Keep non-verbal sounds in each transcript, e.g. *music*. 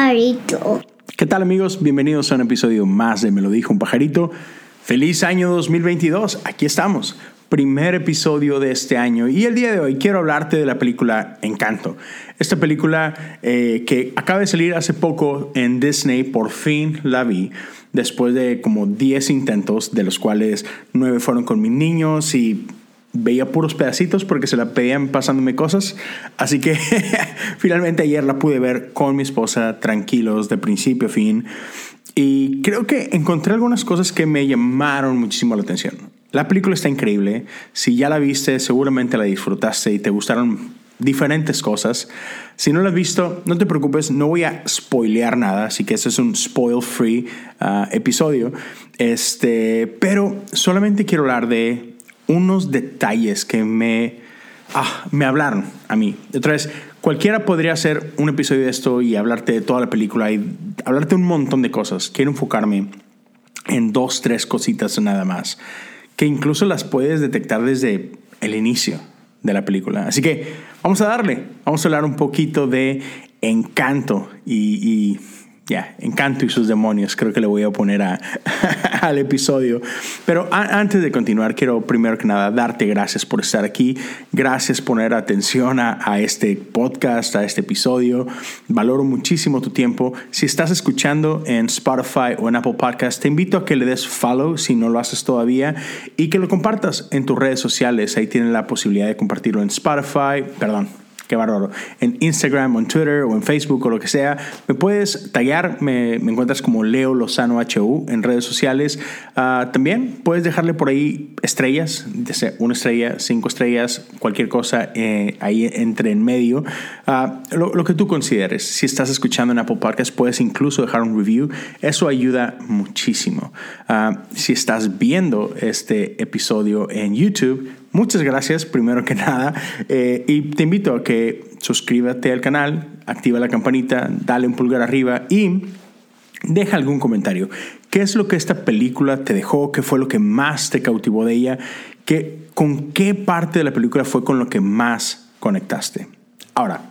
pajarito. ¿Qué tal amigos? Bienvenidos a un episodio más de Me lo dijo un pajarito. Feliz año 2022. Aquí estamos. Primer episodio de este año y el día de hoy quiero hablarte de la película Encanto. Esta película eh, que acaba de salir hace poco en Disney, por fin la vi después de como 10 intentos, de los cuales 9 fueron con mis niños y veía puros pedacitos porque se la pedían pasándome cosas. Así que *laughs* finalmente ayer la pude ver con mi esposa, tranquilos, de principio a fin. Y creo que encontré algunas cosas que me llamaron muchísimo la atención. La película está increíble. Si ya la viste, seguramente la disfrutaste y te gustaron diferentes cosas. Si no la has visto, no te preocupes, no voy a spoilear nada, así que este es un spoil free uh, episodio. Este, pero solamente quiero hablar de unos detalles que me, ah, me hablaron a mí. Otra vez, cualquiera podría hacer un episodio de esto y hablarte de toda la película y hablarte un montón de cosas. Quiero enfocarme en dos, tres cositas nada más, que incluso las puedes detectar desde el inicio de la película. Así que vamos a darle, vamos a hablar un poquito de encanto y, y ya, Encanto y sus demonios, creo que le voy a poner *laughs* al episodio. Pero antes de continuar, quiero primero que nada darte gracias por estar aquí, gracias por poner atención a, a, este podcast, a este episodio. Valoro muchísimo tu tiempo. Si estás escuchando en Spotify o en Apple Podcast, te invito a que le des follow si no lo haces todavía y que lo compartas en tus redes sociales. Ahí tienes la posibilidad de compartirlo en Spotify, perdón, qué bárbaro. En Instagram en Twitter o en Facebook o lo que sea, me puedes taggear, me, encuentras como Leo Lozano HU en redes sociales. Uh, también puedes dejarle por ahí estrellas, una estrella, cinco estrellas, cualquier cosa eh, ahí entre en medio. Uh, lo, que tú consideres. Si estás escuchando en Apple Podcasts, puedes incluso dejar un review. Eso ayuda muchísimo. Uh, si estás viendo este episodio en YouTube, Muchas gracias, primero que *laughs* nada, eh, y te invito a que suscríbete al canal, activa la campanita, dale un pulgar arriba y deja algún comentario. ¿Qué es lo que esta película te dejó? ¿Qué fue lo que más te cautivó de ella? ¿Qué, ¿Con qué parte de la película fue con lo que más conectaste? Ahora,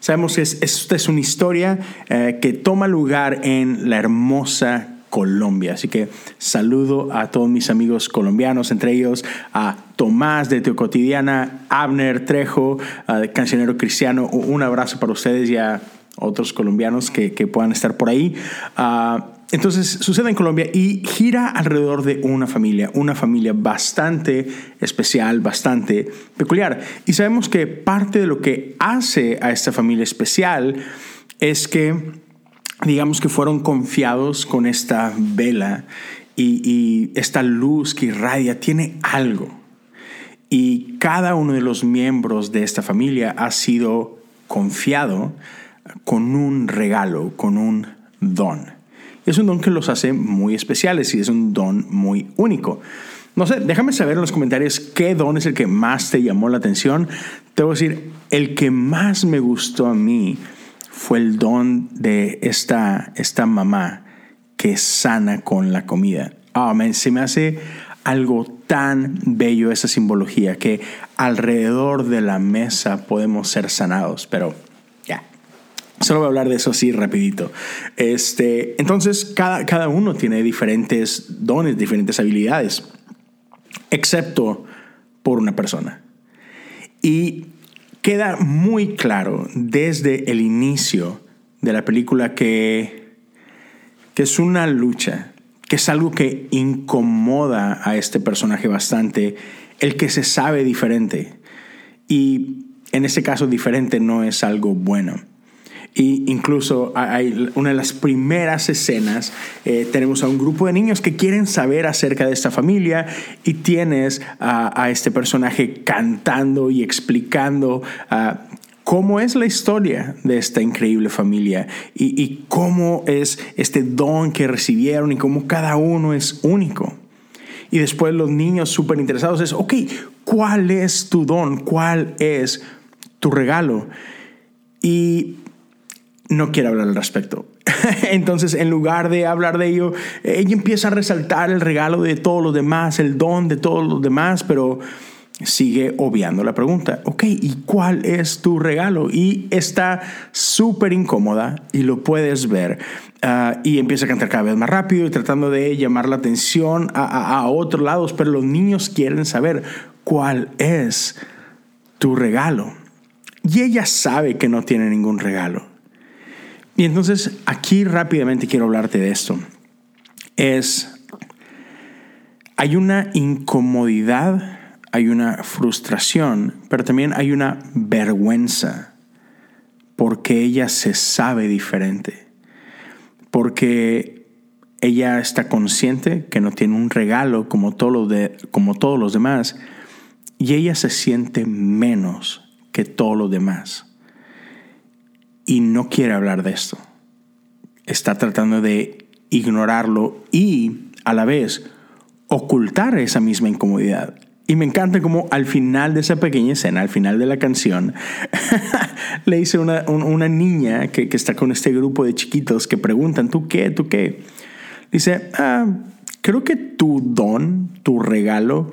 sabemos que esta es una historia eh, que toma lugar en la hermosa Colombia. Así que saludo a todos mis amigos colombianos, entre ellos a Tomás de Teocotidiana, Abner Trejo, de Cancionero Cristiano. Un abrazo para ustedes y a otros colombianos que, puedan estar por ahí. Ah, entonces sucede en Colombia y gira alrededor de una familia, una familia bastante especial, bastante peculiar. Y sabemos que parte de lo que hace a esta familia especial es que digamos que fueron confiados con esta vela y, esta luz que irradia, tiene algo. Y cada uno de los miembros de esta familia ha sido confiado con un regalo, con un don. Es un don que los hace muy especiales y es un don muy único. No sé, déjame saber en los comentarios qué don es el que más te llamó la atención. Te voy a decir, el que más me gustó a mí fue el don de esta, esta mamá que sana con la comida. Oh, se me hace algo tan bello esa simbología que alrededor de la mesa podemos ser sanados, pero ya. Solo voy a hablar de eso así rapidito. Este, entonces, cada, cada uno tiene diferentes dones, diferentes habilidades, excepto por una persona. Y queda muy claro desde el inicio de la película que, que es una lucha, que es algo que incomoda a este personaje bastante, el que se sabe diferente. Y en este caso diferente no es algo bueno. Y incluso hay una de las primeras escenas, eh, tenemos a un grupo de niños que quieren saber acerca de esta familia y tienes a, este personaje cantando y explicando ah, cómo es la historia de esta increíble familia y, cómo es este don que recibieron y cómo cada uno es único. Y después los niños súper interesados es, ok, ¿cuál es tu don? ¿Cuál es tu regalo? Y no quiere hablar al respecto. *laughs* Entonces, en lugar de hablar de ello, ella empieza a resaltar el regalo de todos los demás, el don de todos los demás, pero sigue obviando la pregunta, ok, ¿y cuál es tu regalo? Y está súper incómoda y lo puedes ver. Ah, y empieza a cantar cada vez más rápido y tratando de llamar la atención a, a otros lados, pero los niños quieren saber cuál es tu regalo. Y ella sabe que no tiene ningún regalo. Y entonces aquí rápidamente quiero hablarte de esto. Es, hay una incomodidad, hay una frustración, pero también hay una vergüenza porque ella se sabe diferente. Porque ella está consciente que no tiene un regalo como, de, como todos los demás y ella se siente menos que todos los demás. Y no quiere hablar de esto. Está tratando de ignorarlo y a la vez ocultar esa misma incomodidad. Y me encanta como al final de esa pequeña escena, al final de la canción, *laughs* le dice una, una niña que, que, está con este grupo de chiquitos que preguntan, ¿tú qué? ¿Tú qué? Dice, ah, creo que tu don, tu regalo,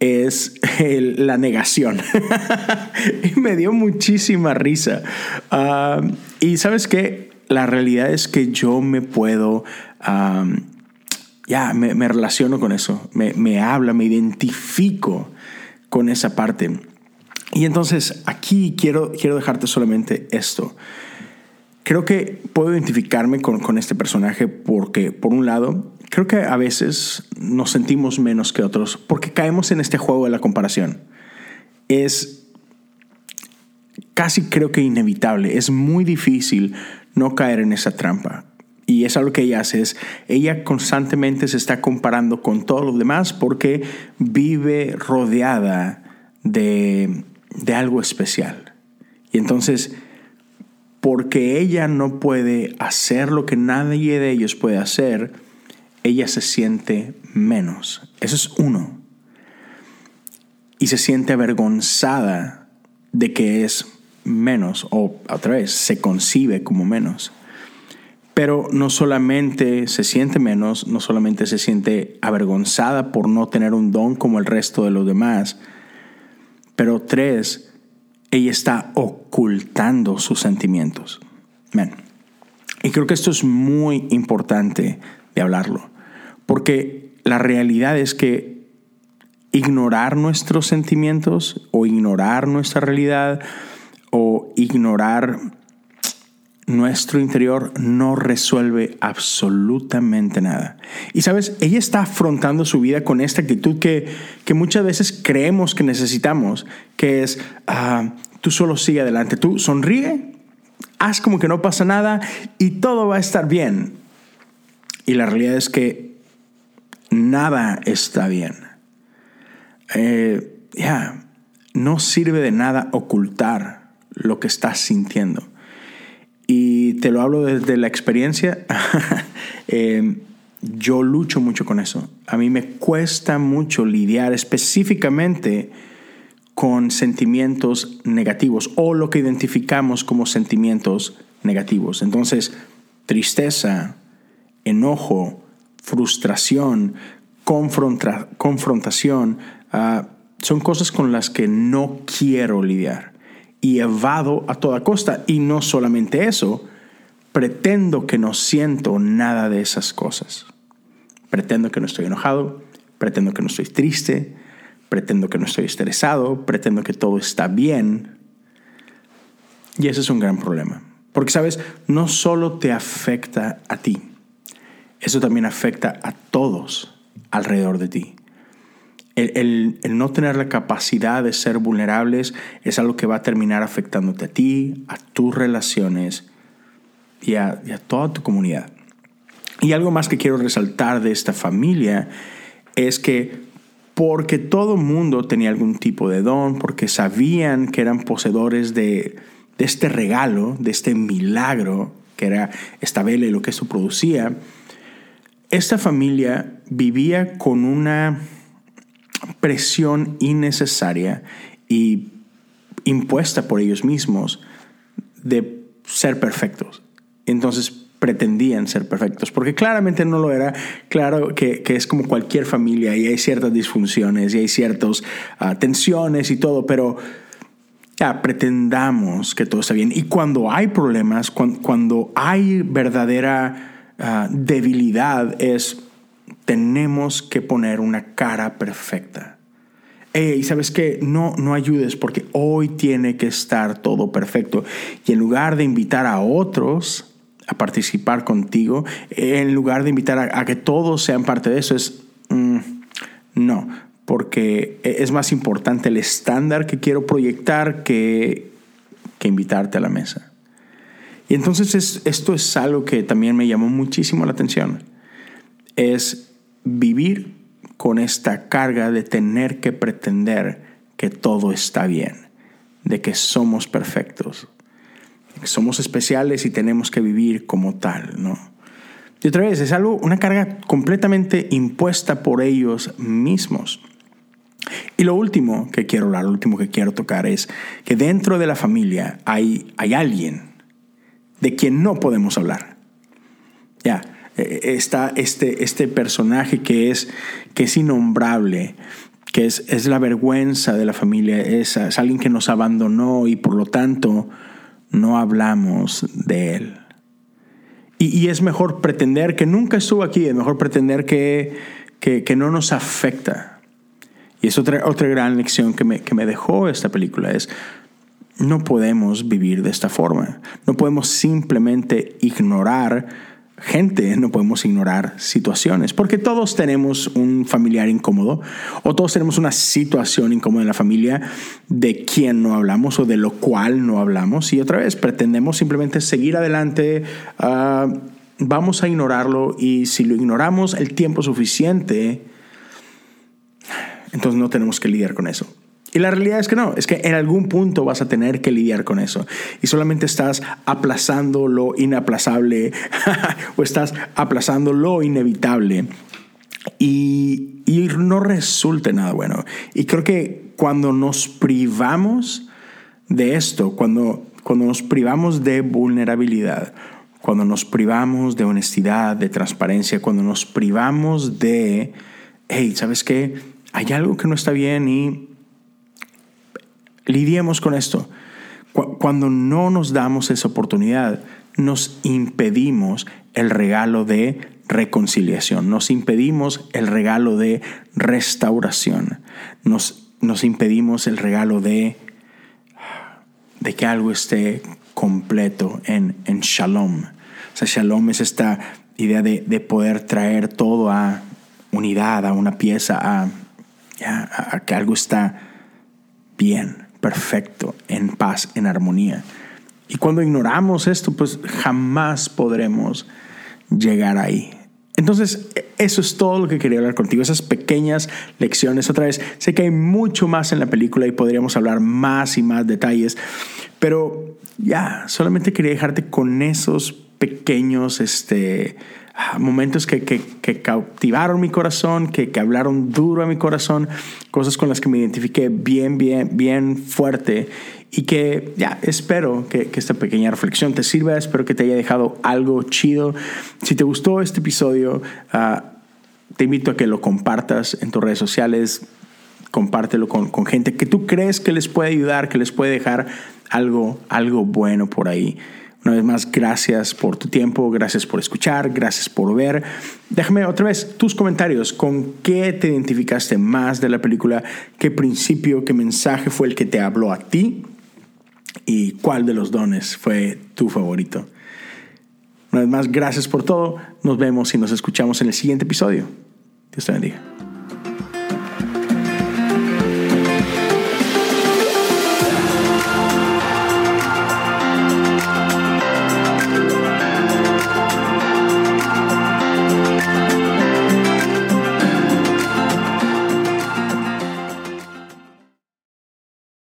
es la negación. *laughs* y me dio muchísima risa. Ah, y sabes qué? La realidad es que yo me puedo... ya, me, relaciono con eso. Me, me habla, me identifico con esa parte. Y entonces aquí quiero, quiero dejarte solamente esto. Creo que puedo identificarme con, con, este personaje porque, por un lado, creo que a veces nos sentimos menos que otros porque caemos en este juego de la comparación. Es casi creo que inevitable, es muy difícil no caer en esa trampa. Y es algo que ella hace, es ella constantemente se está comparando con todos los demás porque vive rodeada de, de algo especial. Y entonces, porque ella no puede hacer lo que nadie de ellos puede hacer, ella se siente menos. Eso es uno. Y se siente avergonzada de que es menos, o otra vez, se concibe como menos. Pero no solamente se siente menos, no solamente se siente avergonzada por no tener un don como el resto de los demás, pero tres, ella está ocultando sus sentimientos. Y creo que esto es muy importante de hablarlo. Porque la realidad es que ignorar nuestros sentimientos o ignorar nuestra realidad o ignorar nuestro interior no resuelve absolutamente nada. Y sabes, ella está afrontando su vida con esta actitud que, que muchas veces creemos que necesitamos, que es, ah, tú solo sigue adelante, tú sonríe, haz como que no pasa nada y todo va a estar bien. Y la realidad es que nada está bien. Eh, ya, no sirve de nada ocultar lo que estás sintiendo. Y te lo hablo desde la experiencia. *laughs* Eh, yo lucho mucho con eso. A mí me cuesta mucho lidiar específicamente con sentimientos negativos o lo que identificamos como sentimientos negativos. Entonces, tristeza, enojo, frustración, confrontación, ah, son cosas con las que no quiero lidiar y evado a toda costa. Y no solamente eso, pretendo que no siento nada de esas cosas. Pretendo que no estoy enojado, pretendo que no estoy triste, pretendo que no estoy estresado, pretendo que todo está bien. Y ese es un gran problema. Porque, sabes, no solo te afecta a ti, eso también afecta a todos alrededor de ti. El, no tener la capacidad de ser vulnerables es algo que va a terminar afectándote a ti, a tus relaciones y a, a toda tu comunidad. Y algo más que quiero resaltar de esta familia es que porque todo mundo tenía algún tipo de don, porque sabían que eran poseedores de, de este regalo, de este milagro que era esta vela y lo que esto producía, esta familia vivía con una presión innecesaria y impuesta por ellos mismos de ser perfectos. Entonces pretendían ser perfectos, porque claramente no lo era. Claro que, es como cualquier familia y hay ciertas disfunciones y hay ciertas ah, tensiones y todo, pero pretendamos que todo está bien. Y cuando hay problemas, cuando, hay verdadera ah, debilidad, es tenemos que poner una cara perfecta. Y ¿sabes qué? No, no ayudes porque hoy tiene que estar todo perfecto. Y en lugar de invitar a otros a participar contigo, en lugar de invitar a, que todos sean parte de eso, es mm, no, porque es más importante el estándar que quiero proyectar que, que invitarte a la mesa. Y entonces esto es algo que también me llamó muchísimo la atención. Es vivir con esta carga de tener que pretender que todo está bien, de que somos perfectos, que somos especiales y tenemos que vivir como tal, ¿no? Y otra vez, es algo, una carga completamente impuesta por ellos mismos. Y lo último que quiero hablar, lo último que quiero tocar es que dentro de la familia hay, hay alguien de quien no podemos hablar. Ya, está este, este personaje que es, que es innombrable, que es, es la vergüenza de la familia, es, es alguien que nos abandonó y por lo tanto no hablamos de él. Y, es mejor pretender que nunca estuvo aquí, es mejor pretender que, que, no nos afecta. Y es otra, otra gran lección que me, que me dejó esta película, es no podemos vivir de esta forma. No podemos simplemente ignorar gente, no podemos ignorar situaciones, porque todos tenemos un familiar incómodo o todos tenemos una situación incómoda en la familia de quien no hablamos o de lo cual no hablamos y otra vez pretendemos simplemente seguir adelante, ah, vamos a ignorarlo y si lo ignoramos el tiempo suficiente, entonces no tenemos que lidiar con eso. Y la realidad es que no, es que en algún punto vas a tener que lidiar con eso. Y solamente estás aplazando lo inaplazable *laughs* o estás aplazando lo inevitable. Y, y no resulta nada bueno. Y creo que cuando nos privamos de esto, cuando, cuando nos privamos de vulnerabilidad, cuando nos privamos de honestidad, de transparencia, cuando nos privamos de, hey, ¿sabes qué? Hay algo que no está bien y lidiemos con esto. Cuando no nos damos esa oportunidad, nos impedimos el regalo de reconciliación, nos impedimos el regalo de restauración, nos, nos impedimos el regalo de, de que algo esté completo en, en shalom. O sea, shalom es esta idea de, poder traer todo a unidad, a una pieza, a, a que algo está bien perfecto, en paz, en armonía. Y cuando ignoramos esto, pues jamás podremos llegar ahí. Entonces, eso es todo lo que quería hablar contigo, esas pequeñas lecciones. Otra vez, sé que hay mucho más en la película y podríamos hablar más y más detalles, pero ya, solamente quería dejarte con esos pequeños, este, Momentos que, que, cautivaron mi corazón, que, que, hablaron duro a mi corazón, cosas con las que me identifiqué bien, bien, bien fuerte y que ya espero que, que, esta pequeña reflexión te sirva, espero que te haya dejado algo chido. Si te gustó este episodio, uh, te invito a que lo compartas en tus redes sociales, compártelo con, con gente que tú crees que les puede ayudar, que les puede dejar algo, algo bueno por ahí. Una vez más, gracias por tu tiempo, gracias por escuchar, gracias por ver. Déjame otra vez tus comentarios. ¿Con qué te identificaste más de la película? ¿Qué principio, qué mensaje fue el que te habló a ti? ¿Y cuál de los dones fue tu favorito? Una vez más, gracias por todo. Nos vemos y nos escuchamos en el siguiente episodio. Dios te bendiga.